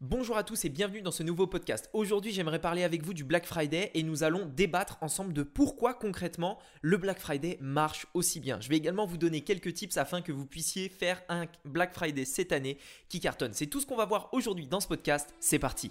Bonjour à tous et bienvenue dans ce nouveau podcast. Aujourd'hui, j'aimerais parler avec vous du Black Friday et nous allons débattre ensemble de pourquoi concrètement le Black Friday marche aussi bien. Je vais également vous donner quelques tips afin que vous puissiez faire un Black Friday cette année qui cartonne. C'est tout ce qu'on va voir aujourd'hui dans ce podcast. C'est parti.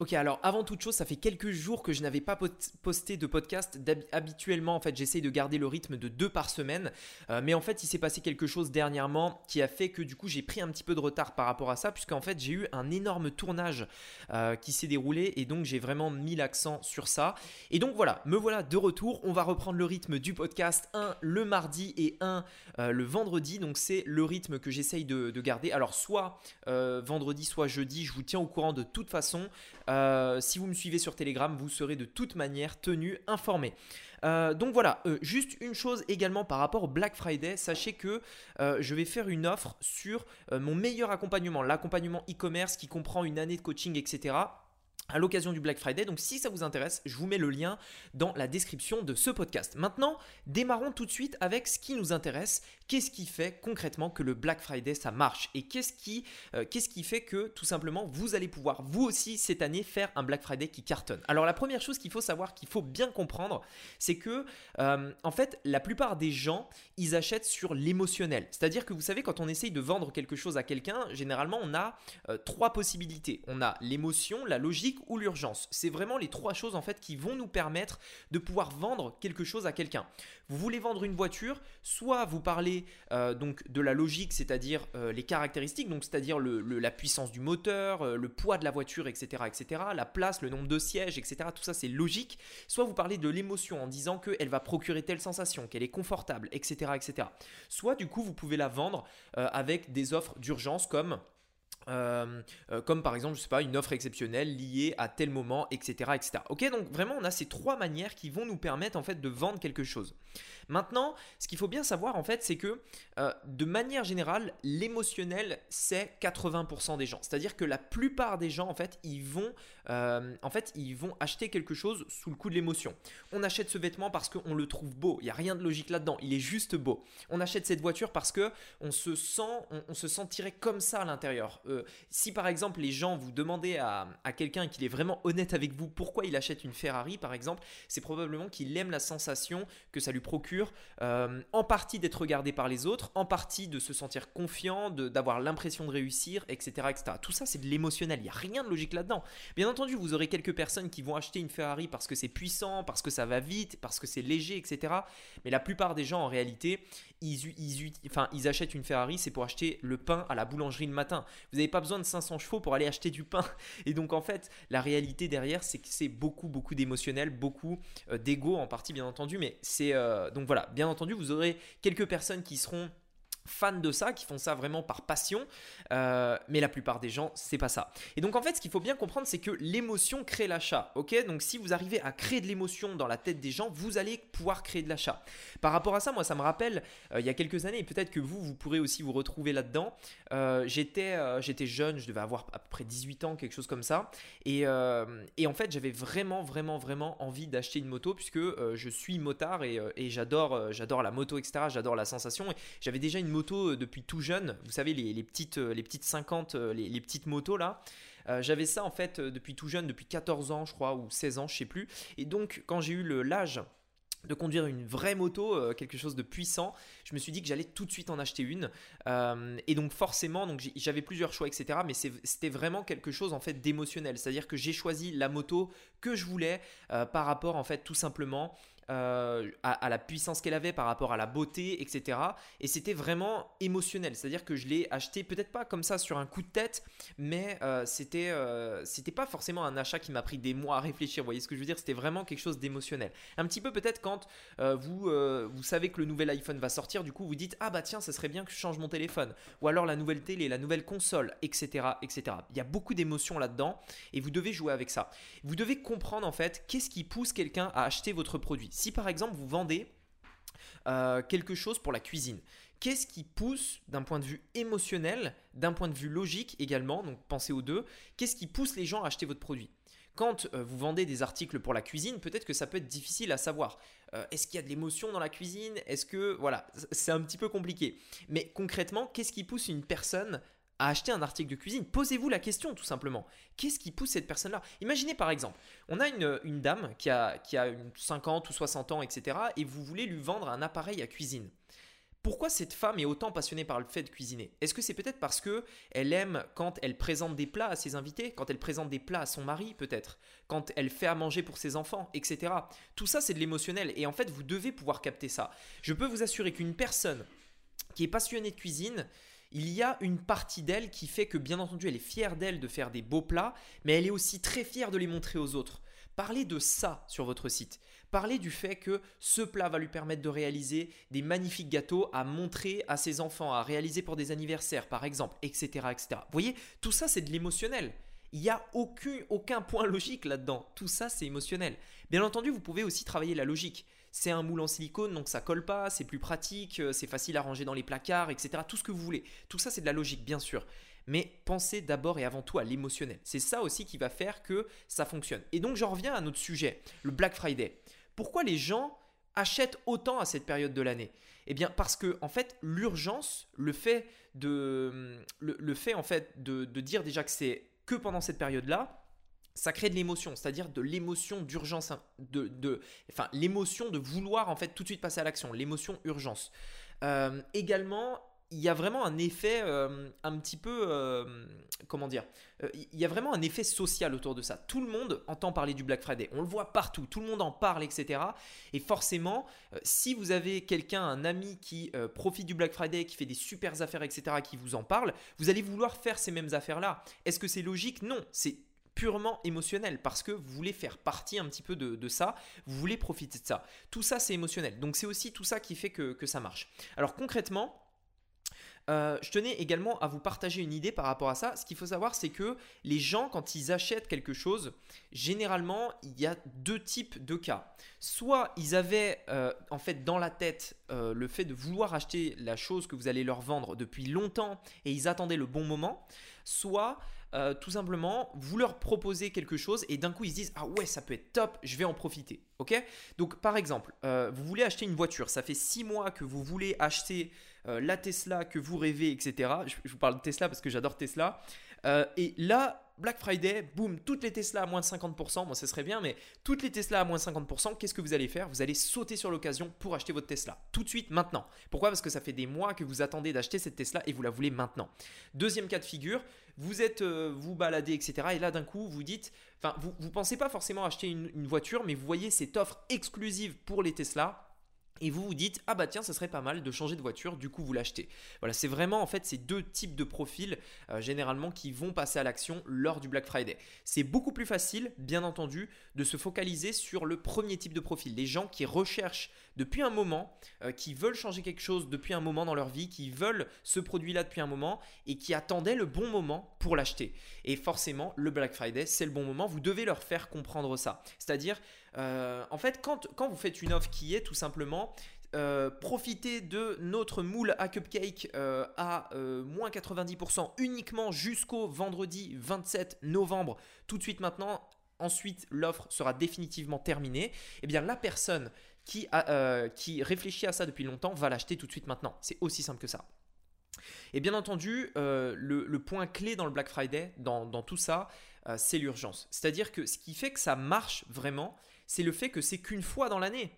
Ok, alors avant toute chose, ça fait quelques jours que je n'avais pas posté de podcast. Habituellement, en fait, j'essaye de garder le rythme de deux par semaine. Euh, mais en fait, il s'est passé quelque chose dernièrement qui a fait que du coup, j'ai pris un petit peu de retard par rapport à ça, puisqu'en fait, j'ai eu un énorme tournage euh, qui s'est déroulé et donc j'ai vraiment mis l'accent sur ça. Et donc voilà, me voilà de retour. On va reprendre le rythme du podcast, un le mardi et un euh, le vendredi. Donc c'est le rythme que j'essaye de, de, garder. Alors soit vendredi, soit jeudi, je vous tiens au courant de toute façon. Euh, si vous me suivez sur Telegram, vous serez de toute manière tenu informé. Euh, donc voilà, euh, juste une chose également par rapport au Black Friday, sachez que je vais faire une offre sur mon meilleur accompagnement, l'accompagnement e-commerce qui comprend une année de coaching, etc à l'occasion du Black Friday. Donc si ça vous intéresse, je vous mets le lien dans la description de ce podcast. Maintenant, démarrons tout de suite avec ce qui nous intéresse. Qu'est-ce qui fait concrètement que le Black Friday ça marche? Et qu'est-ce qui, euh, qu'est-ce qui fait que tout simplement vous allez pouvoir vous aussi cette année faire un Black Friday qui cartonne? Alors la première chose qu'il faut savoir, qu'il faut bien comprendre, c'est que euh, en fait la plupart des gens ils achètent sur l'émotionnel. C'est-à-dire que vous savez quand on essaye de vendre quelque chose à quelqu'un, généralement on a euh, trois possibilités. On a l'émotion, la logique ou l'urgence. C'est vraiment les trois choses en fait qui vont nous permettre de pouvoir vendre quelque chose à quelqu'un. Vous voulez vendre une voiture, soit vous parlez euh, donc de la logique, c'est-à-dire euh, les caractéristiques, donc c'est-à-dire la puissance du moteur, euh, le poids de la voiture, etc., etc., la place, le nombre de sièges, etc. Tout ça c'est logique. Soit vous parlez de l'émotion en disant qu'elle va procurer telle sensation, qu'elle est confortable, etc., etc. Soit du coup vous pouvez la vendre avec des offres d'urgence comme euh, euh, comme par exemple, je sais pas, une offre exceptionnelle liée à tel moment, etc., etc. Ok, donc vraiment, on a ces trois manières qui vont nous permettre en fait de vendre quelque chose. Maintenant, ce qu'il faut bien savoir en fait, c'est que euh, de manière générale, l'émotionnel, c'est 80% des gens. C'est-à-dire que la plupart des gens en fait, ils vont, en fait, ils vont acheter quelque chose sous le coup de l'émotion. On achète ce vêtement parce qu'on le trouve beau. Il y a rien de logique là-dedans. Il est juste beau. On achète cette voiture parce que on se sent, on, se sentirait comme ça à l'intérieur si par exemple les gens vous demandez à, quelqu'un qu'il est vraiment honnête avec vous pourquoi il achète une Ferrari par exemple, c'est probablement qu'il aime la sensation que ça lui procure euh, en partie d'être regardé par les autres, en partie de se sentir confiant, d'avoir l'impression de réussir, etc., etc. Tout ça c'est de l'émotionnel, il n'y a rien de logique là-dedans. Bien entendu, vous aurez quelques personnes qui vont acheter une Ferrari parce que c'est puissant, parce que ça va vite, parce que c'est léger, etc. Mais la plupart des gens en réalité, ils, ils, enfin, ils achètent une Ferrari, c'est pour acheter le pain à la boulangerie le matin. Vous n'avez pas besoin de 500 chevaux pour aller acheter du pain. Et donc en fait, la réalité derrière, c'est que c'est beaucoup, beaucoup d'émotionnel, beaucoup euh, d'ego en partie bien entendu. Mais c'est euh, donc voilà, bien entendu, vous aurez quelques personnes qui seront fans de ça, qui font ça vraiment par passion, euh, mais la plupart des gens, c'est pas ça. Et donc en fait, ce qu'il faut bien comprendre, c'est que l'émotion crée l'achat, ok? Donc si vous arrivez à créer de l'émotion dans la tête des gens, vous allez pouvoir créer de l'achat. Par rapport à ça, moi, ça me rappelle euh, il y a quelques années, et peut-être que vous, vous pourrez aussi vous retrouver là-dedans. Euh, j'étais, jeune, je devais avoir à peu près 18 ans, quelque chose comme ça, et, en fait, j'avais vraiment, vraiment, vraiment envie d'acheter une moto puisque je suis motard et, et j'adore, j'adore la moto, etc. J'adore la sensation. Et j'avais déjà une moto euh, depuis tout jeune. Vous savez, les, petites, euh, les petites 50, euh, les, petites motos là. J'avais ça en fait depuis tout jeune, depuis 14 ans, je crois, ou 16 ans, je sais plus. Et donc, quand j'ai eu l'âge de conduire une vraie moto, quelque chose de puissant, je me suis dit que j'allais tout de suite en acheter une. et donc forcément, donc j'avais plusieurs choix, etc. Mais c'était vraiment quelque chose en fait d'émotionnel, c'est-à-dire que j'ai choisi la moto que je voulais par rapport en fait tout simplement euh, à, la puissance qu'elle avait par rapport à la beauté, etc. Et c'était vraiment émotionnel. C'est-à-dire que je l'ai acheté peut-être pas comme ça sur un coup de tête, mais euh, c'était euh, c'était pas forcément un achat qui m'a pris des mois à réfléchir. Vous voyez ce que je veux dire? C'était vraiment quelque chose d'émotionnel. Un petit peu peut-être quand vous vous savez que le nouvel iPhone va sortir, du coup vous dites ah bah tiens ça serait bien que je change mon téléphone, ou alors la nouvelle télé, la nouvelle console, etc. etc. Il y a beaucoup d'émotions là-dedans et vous devez jouer avec ça. Vous devez comprendre en fait qu'est-ce qui pousse quelqu'un à acheter votre produit. Si par exemple vous vendez euh, quelque chose pour la cuisine, Qu'est-ce qui pousse d'un point de vue émotionnel, d'un point de vue logique également, donc pensez aux deux, qu'est-ce qui pousse les gens à acheter votre produit? Quand euh, vous vendez des articles pour la cuisine, peut-être que ça peut être difficile à savoir. Euh, est-ce qu'il y a de l'émotion dans la cuisine? Est-ce que voilà, c'est un petit peu compliqué. Mais concrètement, qu'est-ce qui pousse une personne à acheter un article de cuisine Posez-vous la question tout simplement. Qu'est-ce qui pousse cette personne-là? Imaginez par exemple, on a une, dame qui a, qui a 50 ou 60 ans, etc. Et vous voulez lui vendre un appareil à cuisine. Pourquoi cette femme est autant passionnée par le fait de cuisiner? Est-ce que c'est peut-être parce que elle aime quand elle présente des plats à ses invités, quand elle présente des plats à son mari peut-être, quand elle fait à manger pour ses enfants, etc. Tout ça c'est de l'émotionnel et en fait vous devez pouvoir capter ça. Je peux vous assurer qu'une personne qui est passionnée de cuisine, il y a une partie d'elle qui fait que bien entendu elle est fière d'elle de faire des beaux plats, mais elle est aussi très fière de les montrer aux autres. Parlez de ça sur votre site. Parlez du fait que ce plat va lui permettre de réaliser des magnifiques gâteaux à montrer à ses enfants, à réaliser pour des anniversaires par exemple, etc. Vous voyez, tout ça c'est de l'émotionnel. Il n'y a aucun, aucun point logique là-dedans. Tout ça c'est émotionnel. Bien entendu, vous pouvez aussi travailler la logique. C'est un moule en silicone, donc ça colle pas, c'est plus pratique, euh, c'est facile à ranger dans les placards, etc. Tout ce que vous voulez. Tout ça c'est de la logique, bien sûr mais pensez d'abord et avant tout à l'émotionnel. C'est ça aussi qui va faire que ça fonctionne. Et donc j'en reviens à notre sujet, le Black Friday. Pourquoi les gens achètent autant à cette période de l'année? Eh bien parce que en fait l'urgence, le fait de, le, fait en fait de, dire déjà que c'est que pendant cette période-là, ça crée de l'émotion, c'est-à-dire de l'émotion d'urgence, hein, de, de, enfin l'émotion de vouloir en fait tout de suite passer à l'action, l'émotion urgence. Euh, également, il y a vraiment un effet euh, un petit peu, euh, comment dire, il y a vraiment un effet social autour de ça. Tout le monde entend parler du Black Friday, on le voit partout, tout le monde en parle, etc. Et forcément, si vous avez quelqu'un, un ami qui profite du Black Friday, qui fait des super affaires, etc., qui vous en parle, vous allez vouloir faire ces mêmes affaires-là. Est-ce que c'est logique? Non, c'est purement émotionnel parce que vous voulez faire partie un petit peu de, ça, vous voulez profiter de ça. Tout ça, c'est émotionnel. Donc c'est aussi tout ça qui fait que, que ça marche. Alors concrètement, euh, je tenais également à vous partager une idée par rapport à ça. Ce qu'il faut savoir, c'est que les gens, quand ils achètent quelque chose, généralement, il y a deux types de cas. Soit ils avaient euh, en fait dans la tête euh, le fait de vouloir acheter la chose que vous allez leur vendre depuis longtemps et ils attendaient le bon moment. Soit tout simplement, vous leur proposez quelque chose et d'un coup ils se disent ah ouais ça peut être top, je vais en profiter. Ok? Donc par exemple, vous voulez acheter une voiture, ça fait six mois que vous voulez acheter euh, la Tesla que vous rêvez, etc. Je, vous parle de Tesla parce que j'adore Tesla. Euh, et là, Black Friday, boum, toutes les Tesla à moins de 50%, bon, ce serait bien, mais toutes les Tesla à moins de 50%, qu'est-ce que vous allez faire? Vous allez sauter sur l'occasion pour acheter votre Tesla, tout de suite, maintenant. Pourquoi? Parce que ça fait des mois que vous attendez d'acheter cette Tesla et vous la voulez maintenant. Deuxième cas de figure, vous êtes, euh, vous baladez, etc. Et là, d'un coup, vous dites, enfin, vous ne pensez pas forcément acheter une, une voiture, mais vous voyez cette offre exclusive pour les Tesla et vous vous dites ah bah tiens ça serait pas mal de changer de voiture du coup vous l'achetez. Voilà c'est vraiment en fait ces deux types de profils euh, généralement qui vont passer à l'action lors du Black Friday. C'est beaucoup plus facile bien entendu de se focaliser sur le premier type de profil les gens qui recherchent depuis un moment euh, qui veulent changer quelque chose depuis un moment dans leur vie qui veulent ce produit là depuis un moment et qui attendaient le bon moment pour l'acheter. Et forcément le Black Friday c'est le bon moment vous devez leur faire comprendre ça. C'est à dire euh, en fait, quand, vous faites une offre qui est tout simplement euh, profiter de notre moule à cupcake euh, à moins 90% uniquement jusqu'au vendredi 27 novembre, tout de suite maintenant. Ensuite, l'offre sera définitivement terminée. Eh bien, la personne qui, qui réfléchit à ça depuis longtemps va l'acheter tout de suite maintenant. C'est aussi simple que ça. Et bien entendu, le, point clé dans le Black Friday, dans tout ça, c'est l'urgence. C'est-à-dire que ce qui fait que ça marche vraiment, c'est le fait que c'est qu'une fois dans l'année.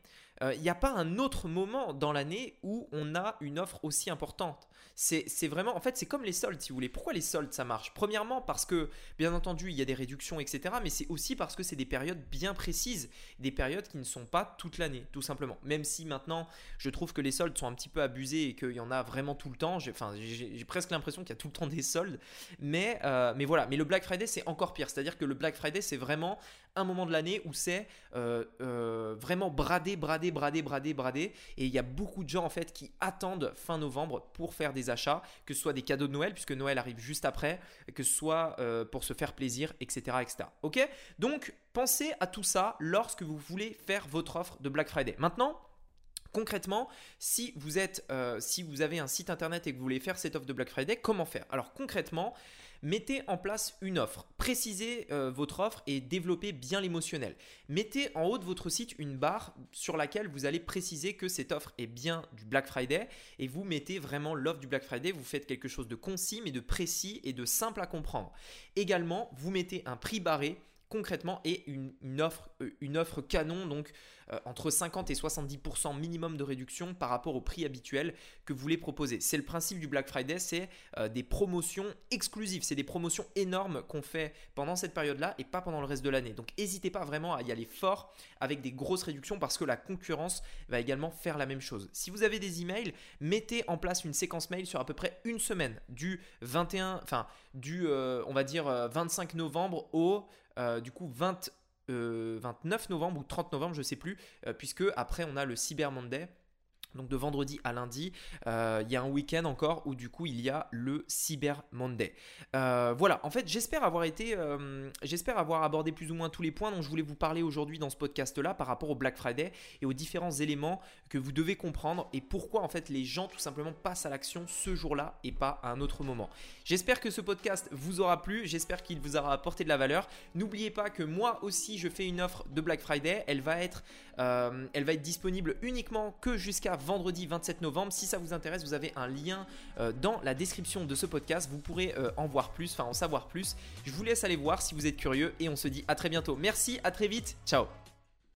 Euh, il n'y a pas un autre moment dans l'année où on a une offre aussi importante. C'est vraiment, en fait, c'est comme les soldes, si vous voulez. Pourquoi les soldes, ça marche? Premièrement, parce que, bien entendu, il y a des réductions, etc. Mais c'est aussi parce que c'est des périodes bien précises, des périodes qui ne sont pas toute l'année, tout simplement. Même si maintenant, je trouve que les soldes sont un petit peu abusés et qu'il y en a vraiment tout le temps. J'ai presque l'impression qu'il y a tout le temps des soldes. Mais, euh, mais voilà, mais le Black Friday, c'est encore pire. C'est-à-dire que le Black Friday, c'est vraiment un moment de l'année où c'est euh, vraiment bradé, bradé, bradé, bradé, bradé. Et il y a beaucoup de gens, en fait, qui attendent fin novembre pour faire des achats, que ce soit des cadeaux de Noël, puisque Noël arrive juste après, que ce soit euh, pour se faire plaisir, etc. etc. Ok? Donc, pensez à tout ça lorsque vous voulez faire votre offre de Black Friday. Maintenant, Concrètement, si vous, êtes, euh, si vous avez un site internet et que vous voulez faire cette offre de Black Friday, comment faire? Alors concrètement, mettez en place une offre, précisez euh, votre offre et développez bien l'émotionnel. Mettez en haut de votre site une barre sur laquelle vous allez préciser que cette offre est bien du Black Friday et vous mettez vraiment l'offre du Black Friday, vous faites quelque chose de concis mais de précis et de simple à comprendre. Également, vous mettez un prix barré concrètement et une, offre, euh, une offre canon, donc euh, entre 50 et 70% minimum de réduction par rapport au prix habituel que vous voulez proposer. C'est le principe du Black Friday, c'est euh, des promotions exclusives, c'est des promotions énormes qu'on fait pendant cette période-là et pas pendant le reste de l'année. Donc n'hésitez pas vraiment à y aller fort avec des grosses réductions parce que la concurrence va également faire la même chose. Si vous avez des emails, mettez en place une séquence mail sur à peu près une semaine du 21, enfin du on va dire 25 novembre au euh, du coup 20, 29 euh, novembre ou 30 novembre, je sais plus, euh, puisque après on a le Cyber Monday donc de vendredi à lundi, euh, il y a un week-end encore où du coup il y a le Cyber Monday. Euh, voilà, en fait j'espère avoir été, euh, j'espère avoir abordé plus ou moins tous les points dont je voulais vous parler aujourd'hui dans ce podcast-là par rapport au Black Friday et aux différents éléments que vous devez comprendre et pourquoi en fait les gens tout simplement passent à l'action ce jour-là et pas à un autre moment. J'espère que ce podcast vous aura plu, j'espère qu'il vous aura apporté de la valeur. N'oubliez pas que moi aussi je fais une offre de Black Friday, elle va être, elle va être disponible uniquement que jusqu'à vendredi 27 novembre. Si ça vous intéresse, vous avez un lien euh, dans la description de ce podcast. Vous pourrez euh, en voir plus, enfin en savoir plus. Je vous laisse aller voir si vous êtes curieux et on se dit à très bientôt. Merci, à très vite. Ciao